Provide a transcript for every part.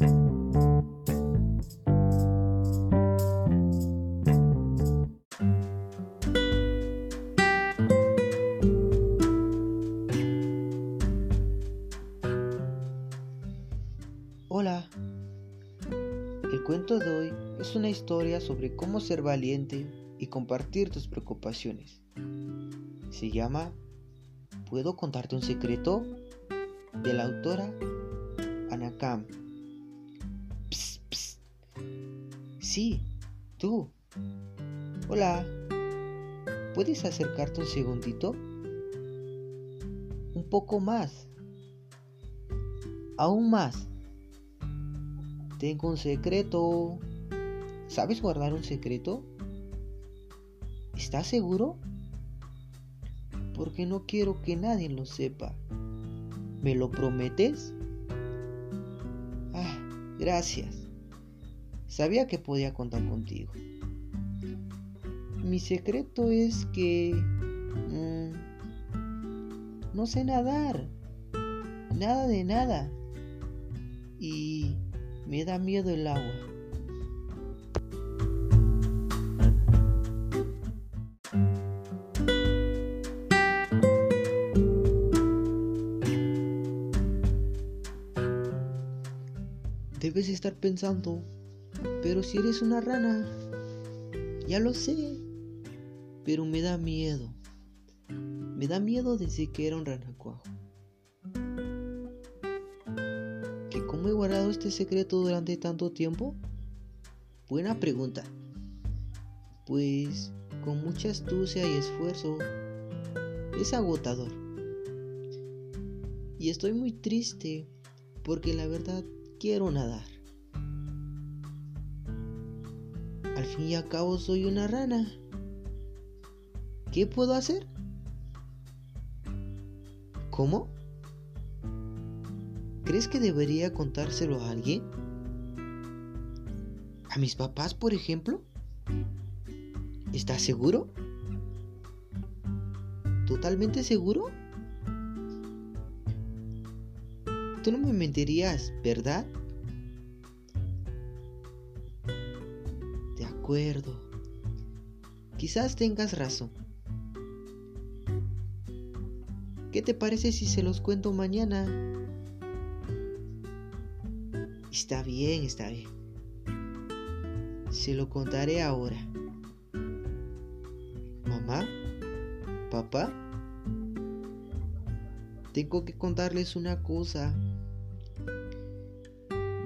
Hola. El cuento de hoy es una historia sobre cómo ser valiente y compartir tus preocupaciones. Se llama ¿Puedo contarte un secreto? de la autora Anakam. Sí, tú. Hola. ¿Puedes acercarte un segundito? Un poco más. Aún más. Tengo un secreto. ¿Sabes guardar un secreto? ¿Estás seguro? Porque no quiero que nadie lo sepa. ¿Me lo prometes? Ah, gracias. Sabía que podía contar contigo. Mi secreto es que... Mmm, no sé nadar. Nada de nada. Y me da miedo el agua. Debes estar pensando, pero si eres una rana, ya lo sé, pero me da miedo. Me da miedo decir que era un ranacuajo. ¿Cómo he guardado este secreto durante tanto tiempo? Buena pregunta. Pues con mucha astucia y esfuerzo es agotador. Y estoy muy triste porque la verdad quiero nadar. Al fin y al cabo soy una rana. ¿Qué puedo hacer? ¿Cómo? ¿Crees que debería contárselo a alguien? ¿A mis papás, por ejemplo? ¿Estás seguro? ¿Totalmente seguro? Tú no me mentirías, ¿verdad? Quizás tengas razón. ¿Qué te parece si se los cuento mañana? Está bien, está bien. Se lo contaré ahora. Mamá, papá, tengo que contarles una cosa.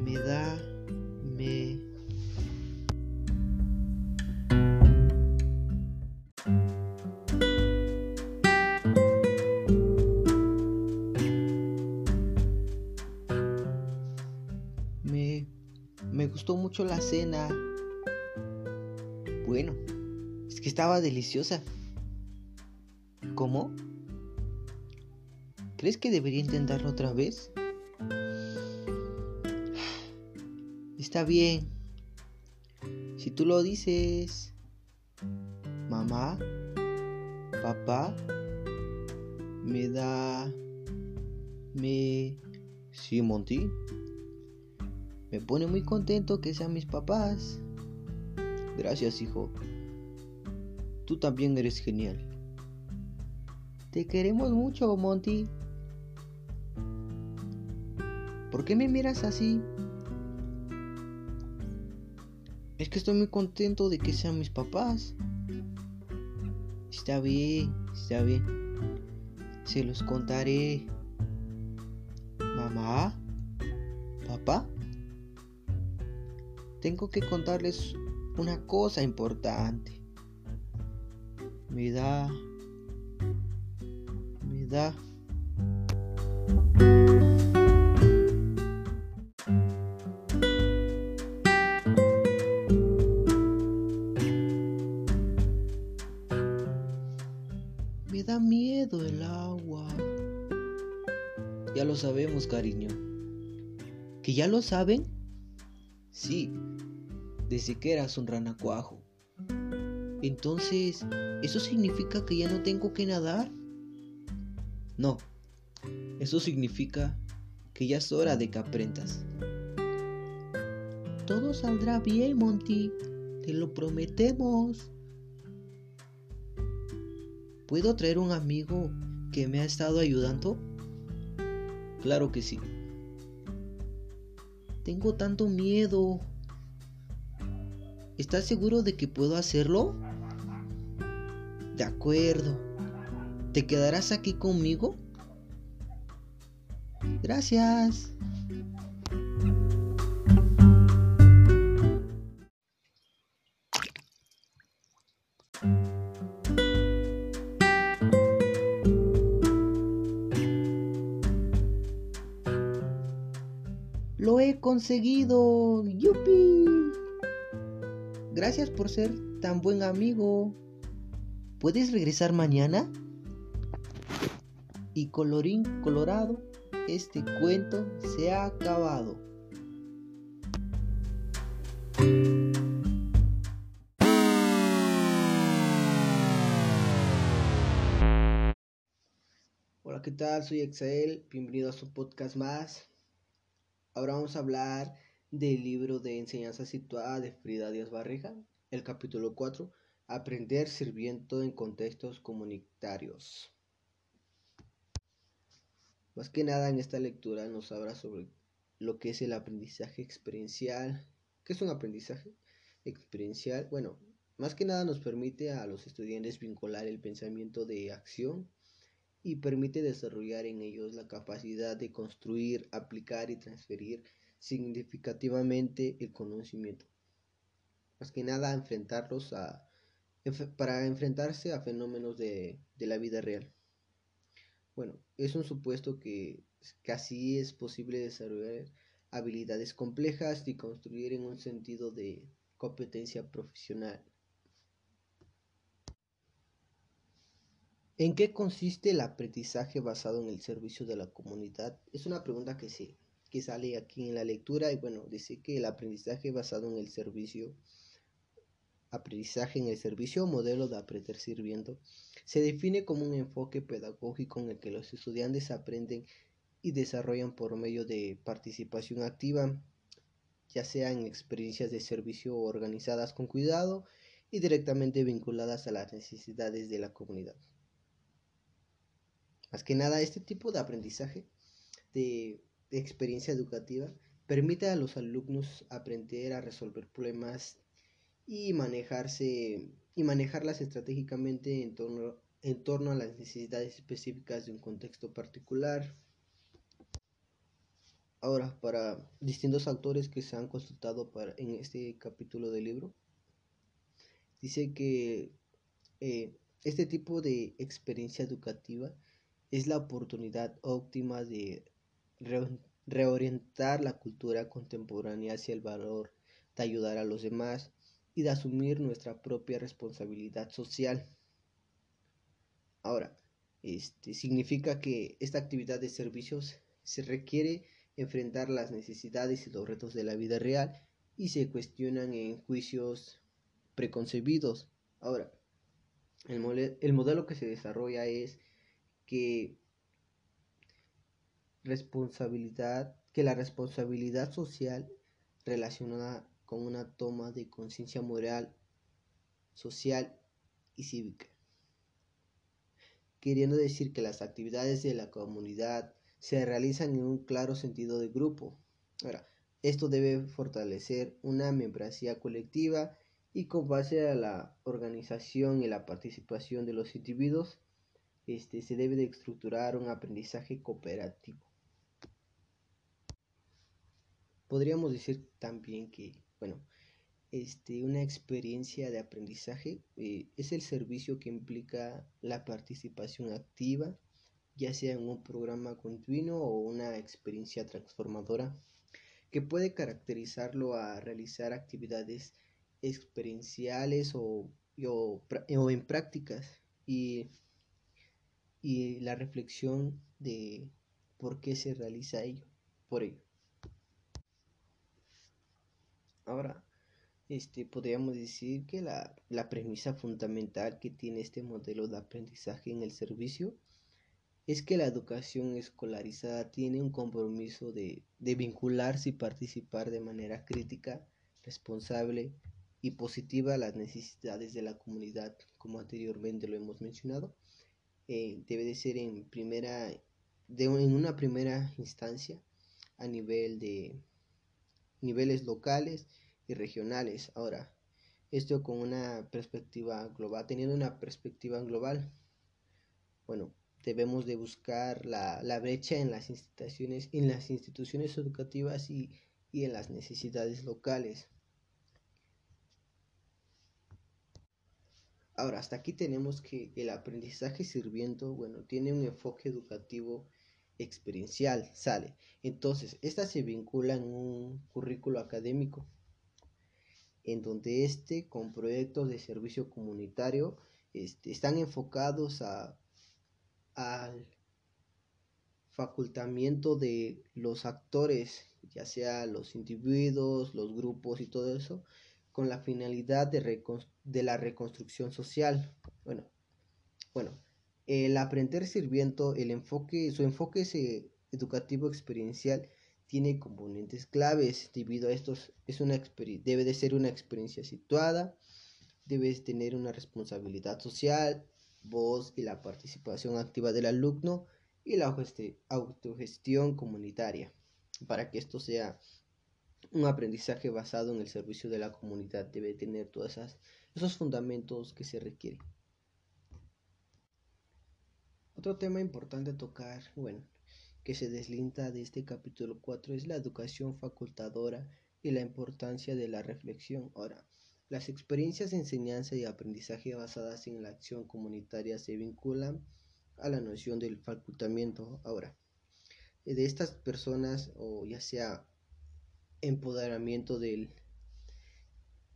Me da, Bueno, es que estaba deliciosa. ¿Cómo? ¿Crees que debería intentarlo otra vez? Está bien. Si tú lo dices. Mamá, papá, me da... Me... Sí, Monty. Me pone muy contento que sean mis papás. Gracias, hijo. Tú también eres genial. Te queremos mucho, Monty. ¿Por qué me miras así? Es que estoy muy contento de que sean mis papás. Está bien, está bien. Se los contaré. Mamá, tengo que contarles una cosa importante. Me da... Me da... Me da miedo el agua. Ya lo sabemos, cariño. ¿Que ya lo saben? Sí, desde que eras un ranacuajo. Entonces, ¿eso significa que ya no tengo que nadar? No, eso significa que ya es hora de que aprendas. Todo saldrá bien, Monty. Te lo prometemos. ¿Puedo traer un amigo que me ha estado ayudando? Claro que sí. Tengo tanto miedo. ¿Estás seguro de que puedo hacerlo? De acuerdo. ¿Te quedarás aquí conmigo? Gracias. Lo he conseguido. ¡Yupi! Gracias por ser tan buen amigo. ¿Puedes regresar mañana? Y colorín colorado, este cuento se ha acabado. Hola, ¿qué tal? Soy Exael, bienvenido a su podcast más. Ahora vamos a hablar del libro de enseñanza situada de Frida Díaz Barriga, el capítulo 4, Aprender sirviendo en contextos comunitarios. Más que nada en esta lectura nos habla sobre lo que es el aprendizaje experiencial. ¿Qué es un aprendizaje experiencial? Bueno, más que nada nos permite a los estudiantes vincular el pensamiento de acción y permite desarrollar en ellos la capacidad de construir, aplicar y transferir significativamente el conocimiento. Más que nada enfrentarlos a para enfrentarse a fenómenos de, de la vida real. Bueno, es un supuesto que casi es posible desarrollar habilidades complejas y construir en un sentido de competencia profesional. ¿En qué consiste el aprendizaje basado en el servicio de la comunidad? Es una pregunta que, se, que sale aquí en la lectura y bueno, dice que el aprendizaje basado en el servicio, aprendizaje en el servicio o modelo de aprender sirviendo, se define como un enfoque pedagógico en el que los estudiantes aprenden y desarrollan por medio de participación activa, ya sea en experiencias de servicio organizadas con cuidado y directamente vinculadas a las necesidades de la comunidad. Más que nada, este tipo de aprendizaje de, experiencia educativa permite a los alumnos aprender a resolver problemas y manejarse y manejarlas estratégicamente en torno, en torno a las necesidades específicas de un contexto particular. Ahora, para distintos autores que se han consultado para, en este capítulo del libro, dice que eh, este tipo de experiencia educativa es la oportunidad óptima de reorientar la cultura contemporánea hacia el valor de ayudar a los demás y de asumir nuestra propia responsabilidad social. Ahora, este significa que esta actividad de servicios se requiere enfrentar las necesidades y los retos de la vida real y se cuestionan en juicios preconcebidos. Ahora, el, el modelo que se desarrolla es que responsabilidad, que la responsabilidad social relacionada con una toma de conciencia moral, social y cívica. Queriendo decir que las actividades de la comunidad se realizan en un claro sentido de grupo. Ahora, esto debe fortalecer una membresía colectiva y con base a la organización y la participación de los individuos este, se debe de estructurar un aprendizaje cooperativo. Podríamos decir también que, bueno, este, una experiencia de aprendizaje eh, es el servicio que implica la participación activa, ya sea en un programa continuo o una experiencia transformadora, que puede caracterizarlo a realizar actividades experienciales o, o en prácticas y y la reflexión de por qué se realiza ello, por ello. Ahora, este, podríamos decir que la, la, premisa fundamental que tiene este modelo de aprendizaje en el servicio es que la educación escolarizada tiene un compromiso de, de vincularse y participar de manera crítica responsable y positiva a las necesidades de la comunidad, como anteriormente lo hemos mencionado. Eh, debe de ser en primera, de, en una primera instancia a nivel de niveles locales y regionales. Ahora, esto con una perspectiva global, teniendo una perspectiva global, bueno, debemos de buscar la, la brecha en las instituciones, en las instituciones educativas y, y en las necesidades locales. Ahora, hasta aquí tenemos que el aprendizaje sirviendo, bueno, tiene un enfoque educativo experiencial, sale. Entonces, esta se vincula en un currículo académico, en donde este, con proyectos de servicio comunitario, este, están enfocados a, al facultamiento de los actores, ya sea los individuos, los grupos y todo eso, con la finalidad de, de la reconstrucción social. Bueno, bueno, el aprender sirviendo, el enfoque, su enfoque educativo experiencial tiene componentes claves. Debido a estos, es una debe de ser una experiencia situada, debes tener una responsabilidad social, voz y la participación activa del alumno y la autogestión comunitaria para que esto sea un aprendizaje basado en el servicio de la comunidad debe tener todos esos fundamentos que se requieren. Otro tema importante a tocar, bueno, que se deslinda de este capítulo 4 es la educación facultadora y la importancia de la reflexión. Ahora, las experiencias de enseñanza y aprendizaje basadas en la acción comunitaria se vinculan a la noción del facultamiento. Ahora, de estas personas, o ya sea empoderamiento del,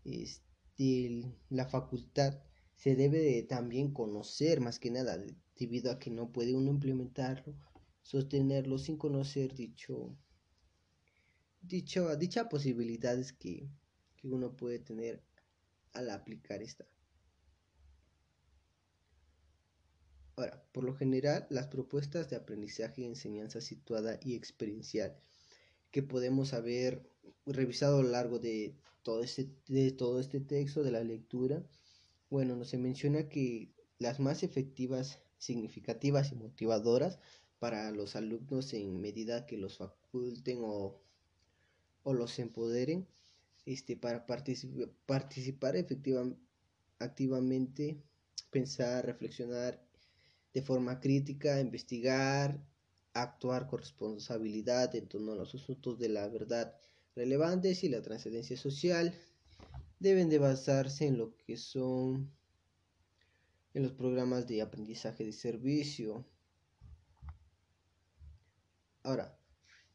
de la facultad se debe también conocer más que nada debido a que no puede uno implementarlo sostenerlo sin conocer dicho dicho dichas posibilidades que, que uno puede tener al aplicar esta. Ahora, por lo general, las propuestas de aprendizaje y enseñanza situada y experiencial que podemos haber revisado a lo largo de todo este, de todo este texto, de la lectura, bueno, nos se menciona que las más efectivas, significativas y motivadoras para los alumnos en medida que los faculten o, o los empoderen este, para participar, efectivamente, activamente, pensar, reflexionar de forma crítica, investigar, actuar con responsabilidad en torno a los asuntos de la verdad relevantes y la trascendencia social. Deben de basarse en lo que son en los programas de aprendizaje de servicio. Ahora,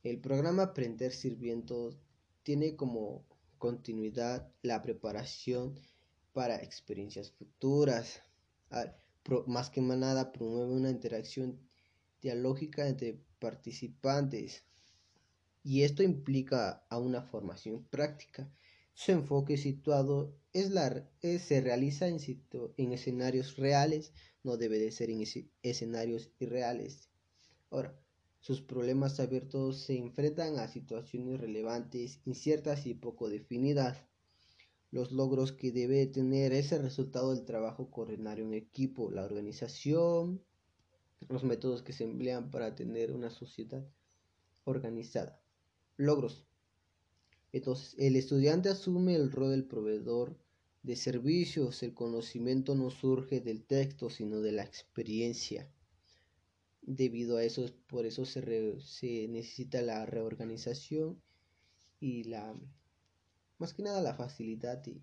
el programa Aprender Sirviendo tiene como continuidad la preparación para experiencias futuras. más que nada promueve una interacción dialógica entre participantes y esto implica a una formación práctica. Su enfoque situado es la, se realiza en, en escenarios reales, no debe de ser en escenarios irreales. Ahora, sus problemas abiertos se enfrentan a situaciones relevantes, inciertas y poco definidas. Los logros que debe tener es el resultado del trabajo coordinario en equipo, la organización, los métodos que se emplean para tener una sociedad organizada. Logros. Entonces, el estudiante asume el rol del proveedor de servicios. El conocimiento no surge del texto, sino de la experiencia. Debido a eso, por eso se, se necesita la reorganización y la, más que nada, la facilidad de,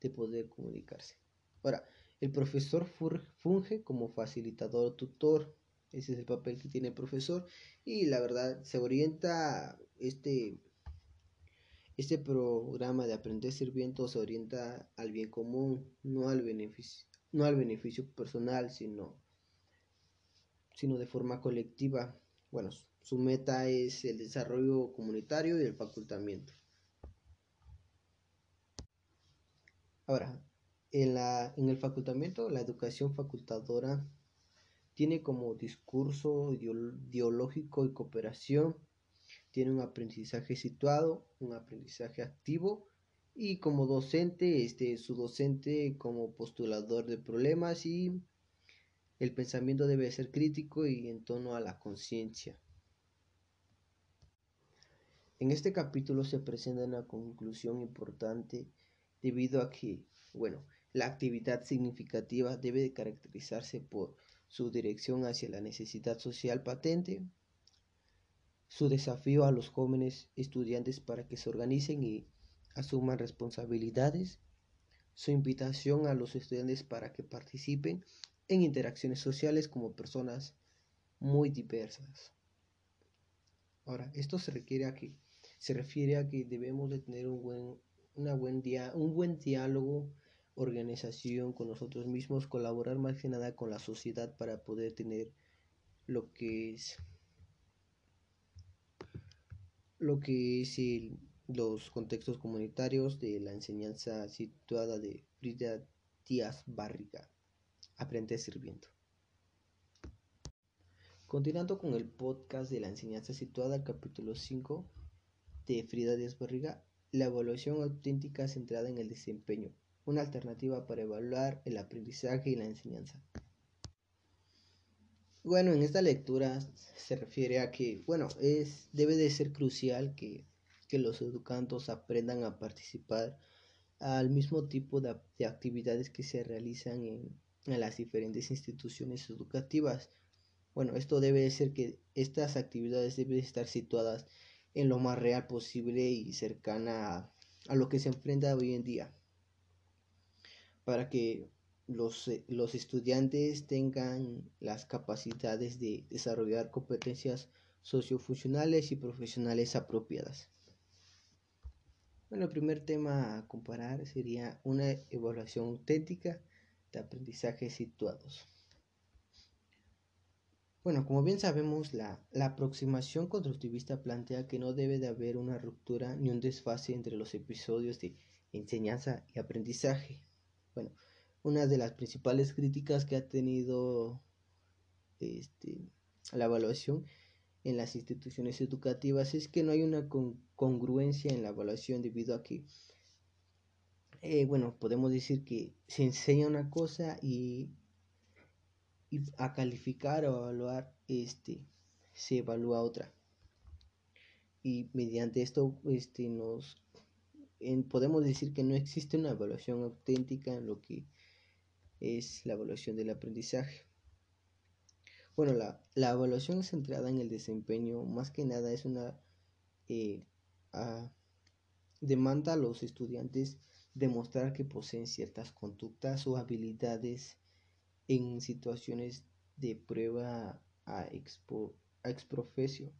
de poder comunicarse. Ahora, el profesor funge como facilitador tutor. Ese es el papel que tiene el profesor. Y la verdad, se orienta este, este programa de aprender sirviendo se orienta al bien común, no al beneficio, no al beneficio personal, sino, sino de forma colectiva. Bueno, su meta es el desarrollo comunitario y el facultamiento. Ahora, en, la, en el facultamiento, la educación facultadora tiene como discurso ideológico y cooperación, tiene un aprendizaje situado, un aprendizaje activo y como docente, este, su docente como postulador de problemas y el pensamiento debe ser crítico y en tono a la conciencia. En este capítulo se presenta una conclusión importante debido a que, bueno, la actividad significativa debe de caracterizarse por su dirección hacia la necesidad social patente, su desafío a los jóvenes estudiantes para que se organicen y asuman responsabilidades, su invitación a los estudiantes para que participen en interacciones sociales como personas muy diversas. Ahora, esto se requiere a que se refiere a que debemos de tener un buen, una buen un buen diálogo organización con nosotros mismos, colaborar más que nada con la sociedad para poder tener lo que es lo que es los contextos comunitarios de la enseñanza situada de Frida Díaz Barriga. Aprende sirviendo. Continuando con el podcast de la enseñanza situada, capítulo 5 de Frida Díaz Barriga, la evaluación auténtica centrada en el desempeño una alternativa para evaluar el aprendizaje y la enseñanza. Bueno, en esta lectura se refiere a que, bueno, es, debe de ser crucial que, los educandos aprendan a participar al mismo tipo de, actividades que se realizan en, en, las diferentes instituciones educativas. Bueno, esto debe de ser que estas actividades deben estar situadas en lo más real posible y cercana a lo que se enfrenta hoy en día para que los, eh, los estudiantes tengan las capacidades de desarrollar competencias sociofuncionales y profesionales apropiadas. Bueno, el primer tema a comparar sería una evaluación auténtica de aprendizajes situados. Bueno, como bien sabemos, la, la, aproximación constructivista plantea que no debe de haber una ruptura ni un desfase entre los episodios de enseñanza y aprendizaje. Bueno, una de las principales críticas que ha tenido este, la evaluación en las instituciones educativas es que no hay una congruencia en la evaluación debido a que, eh, bueno, podemos decir que se enseña una cosa y, y, a calificar o evaluar, este, se evalúa otra. Y mediante esto, este, nos podemos decir que no existe una evaluación auténtica en lo que es la evaluación del aprendizaje. Bueno, la, evaluación centrada en el desempeño más que nada es una eh, demanda a los estudiantes demostrar que poseen ciertas conductas o habilidades en situaciones de prueba a, expo, a exprofesio.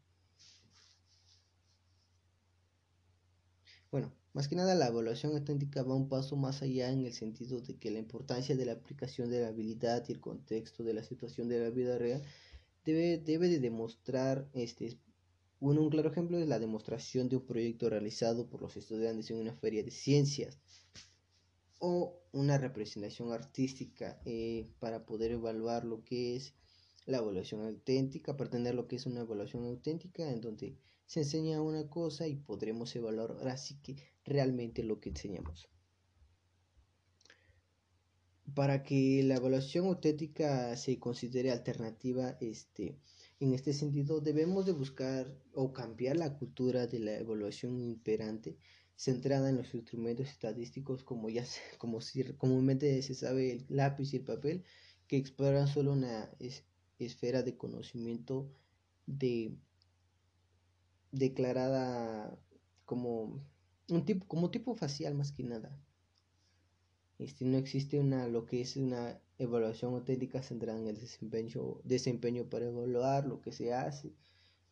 Bueno, más que nada la evaluación auténtica va un paso más allá en el sentido de que la importancia de la aplicación de la habilidad y el contexto de la situación de la vida real debe, debe de demostrar este un claro ejemplo es la demostración de un proyecto realizado por los estudiantes en una feria de ciencias o una representación artística eh, para poder evaluar lo que es la evaluación auténtica, para tener lo que es una evaluación auténtica en donde se enseña una cosa y podremos evaluar. Ahora sí que realmente lo que enseñamos. Para que la evaluación auténtica se considere alternativa, este, en este sentido debemos de buscar o cambiar la cultura de la evaluación imperante centrada en los instrumentos estadísticos como ya como si comúnmente se sabe el lápiz y el papel que exploran solo una esfera de conocimiento de declarada como un tipo, como tipo facial más que nada. Este, no existe una, lo que es una evaluación auténtica centrada en el desempeño, desempeño para evaluar lo que se hace,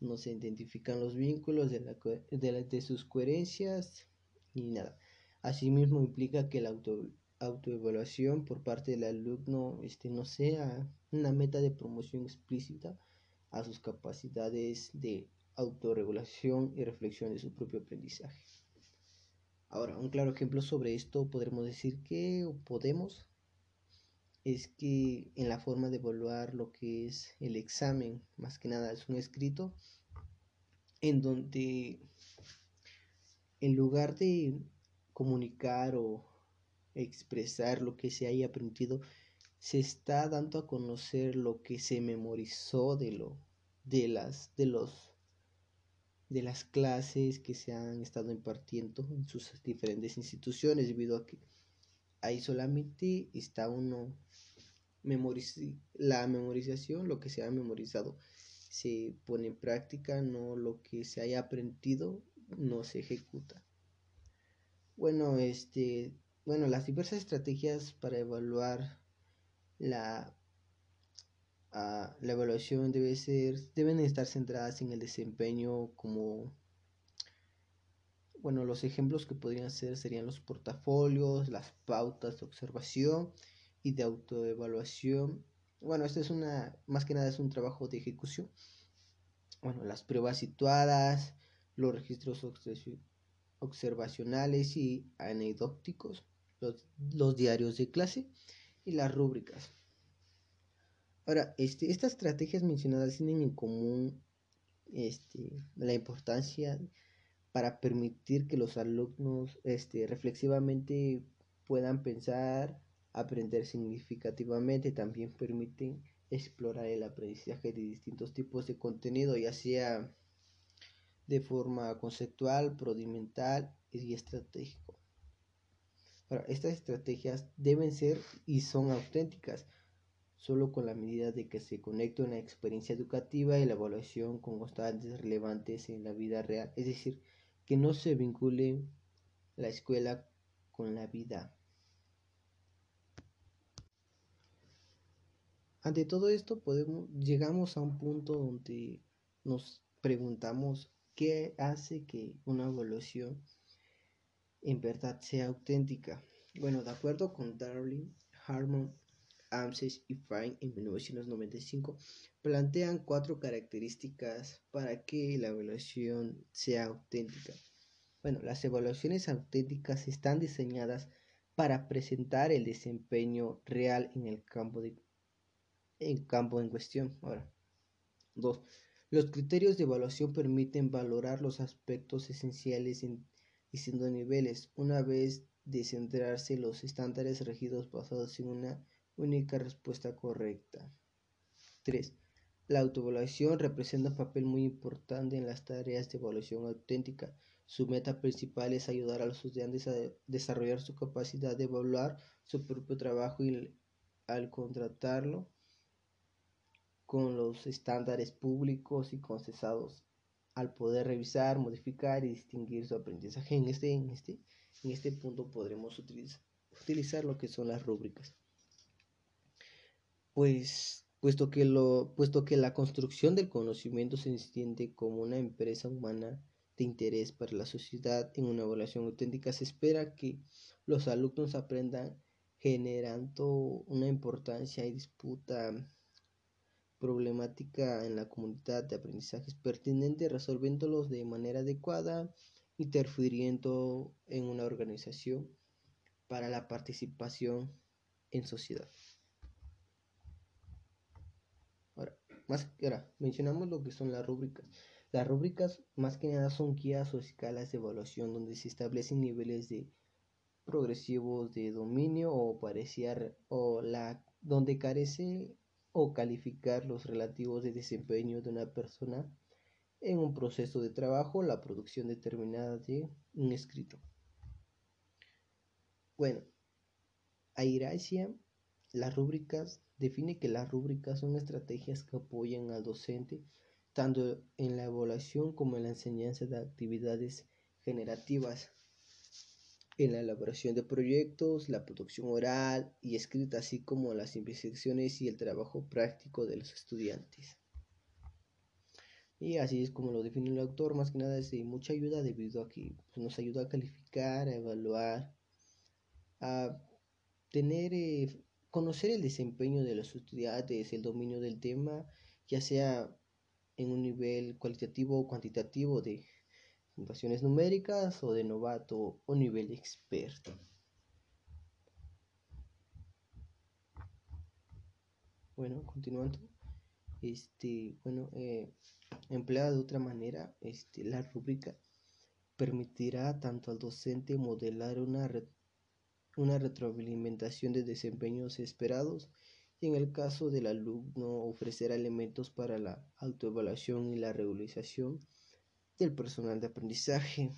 no se identifican los vínculos de, la, de, sus coherencias ni nada. Asimismo implica que la auto, autoevaluación por parte del alumno este, no sea una meta de promoción explícita a sus capacidades de autorregulación y reflexión de su propio aprendizaje. Ahora, un claro ejemplo sobre esto podremos decir que, o podemos, es que en la forma de evaluar lo que es el examen, más que nada es un escrito, en donde en lugar de comunicar o expresar lo que se haya aprendido, se está dando a conocer lo que se memorizó de lo de las de los de las clases que se han estado impartiendo en sus diferentes instituciones debido a que ahí solamente está uno la memorización, lo que se ha memorizado se pone en práctica, no lo que se haya aprendido no se ejecuta. Bueno, este, bueno, las diversas estrategias para evaluar la, ah, la evaluación debe ser, deben estar centradas en el desempeño como bueno, los ejemplos que podrían ser serían los portafolios, las pautas de observación y de autoevaluación. Bueno, esto es una, más que nada es un trabajo de ejecución. Bueno, las pruebas situadas, los registros observacionales y anecdóticos, los, diarios de clase y las rúbricas. Ahora, este, estas estrategias mencionadas tienen en común este, la importancia para permitir que los alumnos este, reflexivamente puedan pensar, aprender significativamente, también permiten explorar el aprendizaje de distintos tipos de contenido, ya sea de forma conceptual, procedimental y estratégico. estas estrategias deben ser y son auténticas, solo con la medida de que se conecte una experiencia educativa y la evaluación con constantes relevantes en la vida real, es decir, que no se vincule la escuela con la vida. Ante todo esto podemos llegamos a un punto donde nos preguntamos qué hace que una evaluación en verdad sea auténtica. Bueno, de acuerdo con Darling, Harmon, Amses y Fine en 1995, plantean cuatro características para que la evaluación sea auténtica. Bueno, las evaluaciones auténticas están diseñadas para presentar el desempeño real en el campo de en campo en cuestión. Ahora, dos, los criterios de evaluación permiten valorar los aspectos esenciales en distintos niveles, una vez de centrarse los estándares regidos basados en una única respuesta correcta. 3. La autoevaluación representa un papel muy importante en las tareas de evaluación auténtica. Su meta principal es ayudar a los estudiantes a desarrollar su capacidad de evaluar su propio trabajo y al contratarlo con los estándares públicos y concesados al poder revisar, modificar y distinguir su aprendizaje. En este, en este, en este punto podremos utilizar, utilizar lo que son las rúbricas. Pues, puesto que, lo, puesto que la construcción del conocimiento se entiende como una empresa humana de interés para la sociedad en una evaluación auténtica, se espera que los alumnos aprendan generando una importancia y disputa problemática en la comunidad de aprendizajes pertinente, resolviéndolos de manera adecuada, interfiriendo en una organización para la participación en sociedad. Más ahora, mencionamos lo que son las rúbricas. Las rúbricas más que nada son guías o escalas de evaluación donde se establecen niveles de progresivos de dominio o parecía o la donde carece o calificar los relativos de desempeño de una persona en un proceso de trabajo, la producción determinada de un escrito. Bueno, Airacia, las rúbricas, define que las rúbricas son estrategias que apoyan al docente tanto en la evaluación como en la enseñanza de actividades generativas en la elaboración de proyectos, la producción oral y escrita, así como las investigaciones y el trabajo práctico de los estudiantes. Y así es como lo define el autor, más que nada es de mucha ayuda debido a que pues, nos ayuda a calificar, a evaluar, a tener, eh, conocer el desempeño de los estudiantes, el dominio del tema, ya sea en un nivel cualitativo o cuantitativo de puntuaciones numéricas o de novato o nivel experto. Bueno, continuando, este, bueno, eh, empleada de otra manera, este, la rúbrica permitirá tanto al docente modelar una, una retroalimentación de desempeños esperados y en el caso del alumno ofrecerá elementos para la autoevaluación y la regularización del personal de aprendizaje.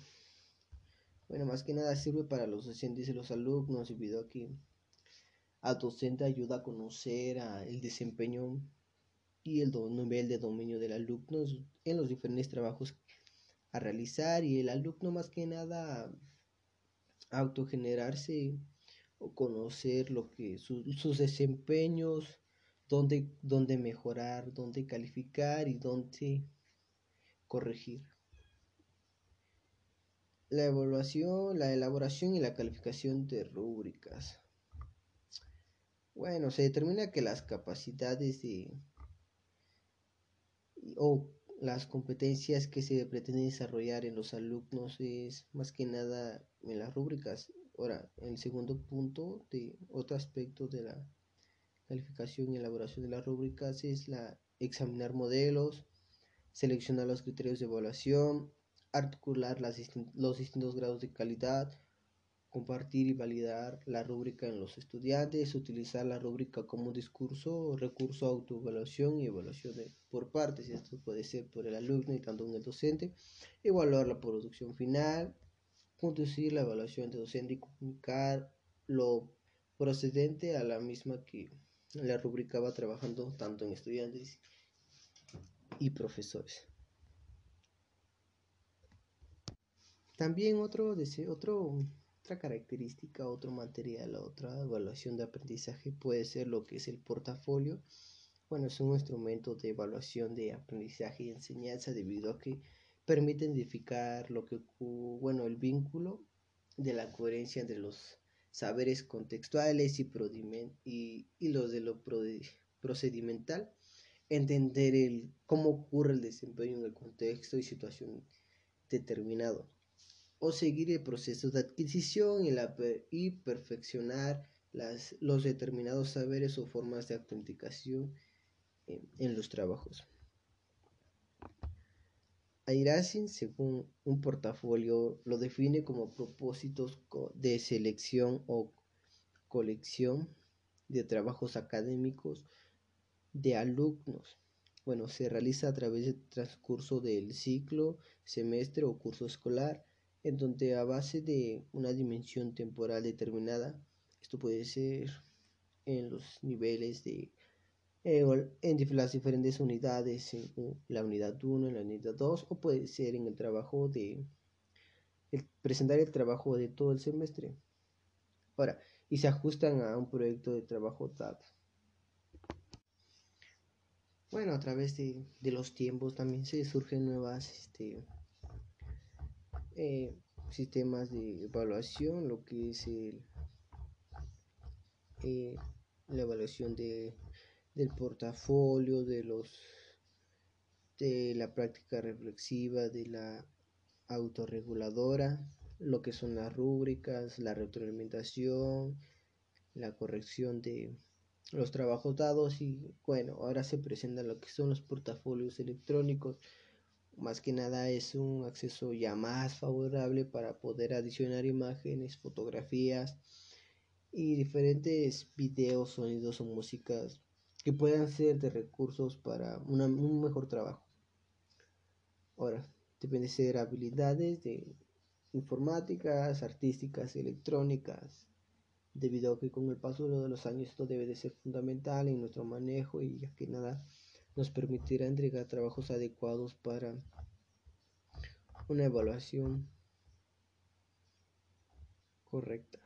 Bueno, más que nada sirve para los docentes y los alumnos debido a que al docente ayuda a conocer el desempeño y el nivel de dominio del alumno en los diferentes trabajos a realizar y el alumno más que nada autogenerarse o conocer lo que sus desempeños, dónde, dónde mejorar, dónde calificar y dónde corregir. La evaluación, la elaboración y la calificación de rúbricas. Bueno, se determina que las capacidades de o las competencias que se pretenden desarrollar en los alumnos es más que nada en las rúbricas. Ahora, el segundo punto de otro aspecto de la calificación y elaboración de las rúbricas es la examinar modelos, seleccionar los criterios de evaluación, articular los distintos grados de calidad, compartir y validar la rúbrica en los estudiantes, utilizar la rúbrica como discurso, recurso autoevaluación y evaluación por partes. Esto puede ser por el alumno y tanto en el docente. Evaluar la producción final, conducir la evaluación de docente y comunicar lo procedente a la misma que la rúbrica va trabajando tanto en estudiantes y profesores. También otro, otro otra característica, otro material, otra evaluación de aprendizaje puede ser lo que es el portafolio. Bueno, es un instrumento de evaluación de aprendizaje y enseñanza debido a que permite identificar lo que, bueno, el vínculo de la coherencia entre los saberes contextuales y, y, y los de lo procedimental, entender el, cómo ocurre el desempeño en el contexto y situación determinado o seguir el proceso de adquisición y, la, y perfeccionar las, los determinados saberes o formas de autenticación en, los trabajos. Airasin, según un portafolio, lo define como propósitos de selección o colección de trabajos académicos de alumnos. Bueno, se realiza a través del transcurso del ciclo, semestre o curso escolar en donde a base de una dimensión temporal determinada, esto puede ser en los niveles de eh, en las diferentes unidades, en la unidad 1, en la unidad 2, o puede ser en el trabajo de presentar el trabajo de todo el semestre. Ahora, y se ajustan a un proyecto de trabajo TAP. Bueno, a través de, de los tiempos también se surgen nuevas este, eh, sistemas de evaluación, lo que es el, eh, la evaluación de, del portafolio, de los de la práctica reflexiva, de la autorreguladora, lo que son las rúbricas, la retroalimentación, la corrección de los trabajos dados y bueno, ahora se presenta lo que son los portafolios electrónicos. Más que nada es un acceso ya más favorable para poder adicionar imágenes, fotografías y diferentes videos, sonidos o músicas que puedan ser de recursos para un mejor trabajo. Ahora, deben ser habilidades de informáticas, artísticas, electrónicas, debido a que con el paso de los años esto debe de ser fundamental en nuestro manejo y ya que nada nos permitirá entregar trabajos adecuados para una evaluación correcta.